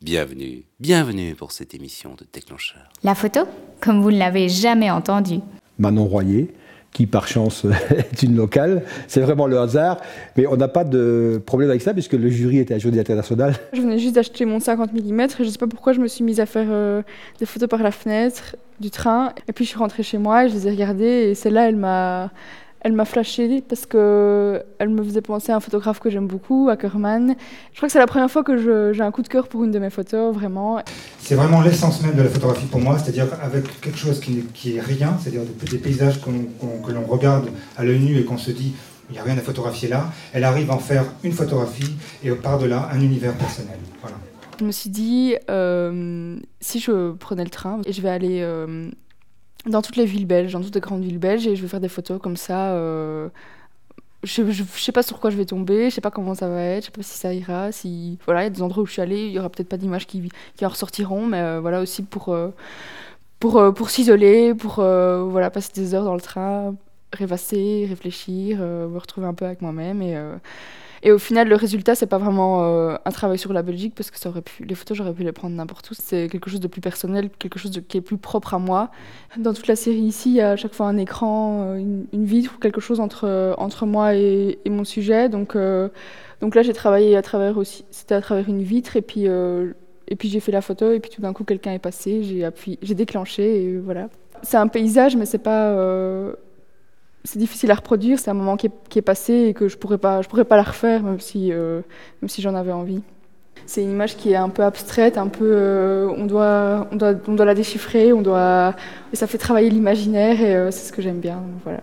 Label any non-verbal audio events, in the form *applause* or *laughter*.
Bienvenue, bienvenue pour cette émission de Déclencheur. La photo, comme vous ne l'avez jamais entendue. Manon Royer, qui par chance *laughs* est une locale. C'est vraiment le hasard, mais on n'a pas de problème avec ça puisque le jury était un jury international. *laughs* Je venais juste d'acheter mon 50 mm et je ne sais pas pourquoi je me suis mise à faire euh, des photos par la fenêtre du train. Et puis je suis rentrée chez moi et je les ai regardées et celle-là, elle m'a elle m'a flashé parce que elle me faisait penser à un photographe que j'aime beaucoup, Ackerman. Je crois que c'est la première fois que j'ai un coup de cœur pour une de mes photos, vraiment. C'est vraiment l'essence même de la photographie pour moi, c'est-à-dire avec quelque chose qui, qui est rien, c'est-à-dire des, paysages que l'on regarde à l'œil nu et qu'on se dit il n'y a rien à photographier là. Elle arrive à en faire une photographie et par-delà un univers personnel. Voilà. Je me suis dit, euh, si je prenais le train, et je vais aller euh, dans toutes les villes belges, dans toutes les grandes villes belges, et je vais faire des photos comme ça. Euh, je, ne sais pas sur quoi je vais tomber, je sais pas comment ça va être, je sais pas si ça ira, si voilà, il y a des endroits où je suis allée, il y aura peut-être pas d'images qui, qui en ressortiront, mais euh, voilà aussi pour euh, pour pour s'isoler, pour voilà passer des heures dans le train, rêvasser, réfléchir, me retrouver un peu avec moi-même et et au final, le résultat, c'est pas vraiment euh, un travail sur la Belgique parce que les photos, j'aurais pu les prendre n'importe où. C'est quelque chose de plus personnel, quelque chose qui est plus propre à moi. Dans toute la série ici, il y a à chaque fois un écran, euh, une, vitre, quelque chose entre, euh, moi et, mon sujet. Donc, donc là, j'ai travaillé à travers aussi, c'était à travers une vitre et puis, et puis j'ai fait la photo et puis tout d'un coup, quelqu'un est passé, j'ai appuyé, j'ai déclenché et voilà. C'est un paysage, mais c'est pas c'est difficile à reproduire, c'est un moment qui est, passé et que je pourrais pas, pourrais pas la refaire même si, euh, si j'en avais envie. C'est une image qui est un peu abstraite, un peu, euh, on, doit, on, doit, on doit la déchiffrer, on doit, et ça fait travailler l'imaginaire et euh, c'est ce que j'aime bien. Voilà.